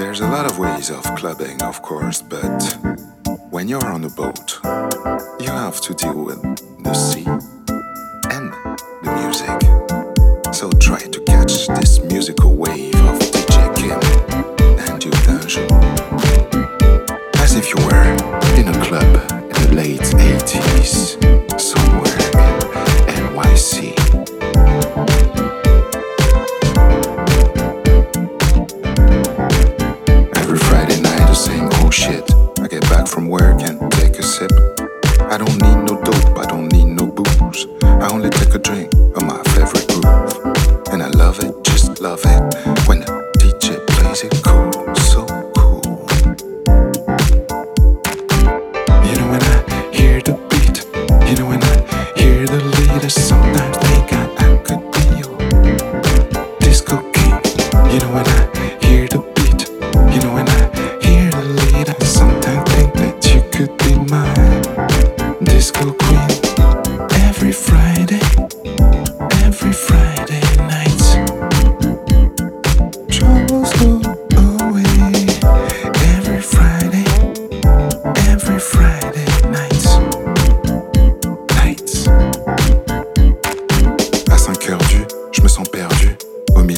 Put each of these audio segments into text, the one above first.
There's a lot of ways of clubbing, of course, but when you're on a boat, you have to deal with the sea and the music. So try to catch this musical wave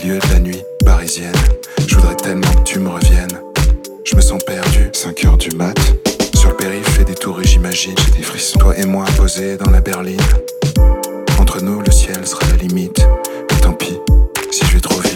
de la nuit, parisienne. Je voudrais tellement que tu me reviennes. Je me sens perdu, 5 heures du mat. Sur le périph', fais des tours et j'imagine, j'ai des frissons. Toi et moi posés dans la berline. Entre nous, le ciel sera la limite. Mais tant pis si je vais trop vite.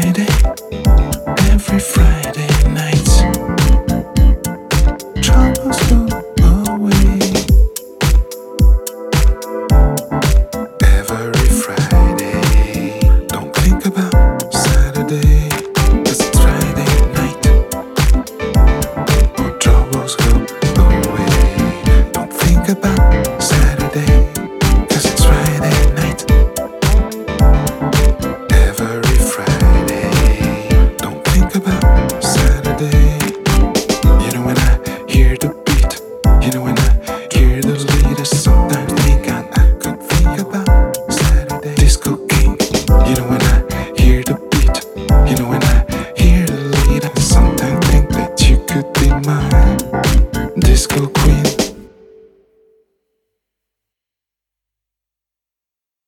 Friday, every Friday night. Troubles go away. Every Friday, don't think about Saturday. It's Friday night. Troubles go away. Don't think about queen.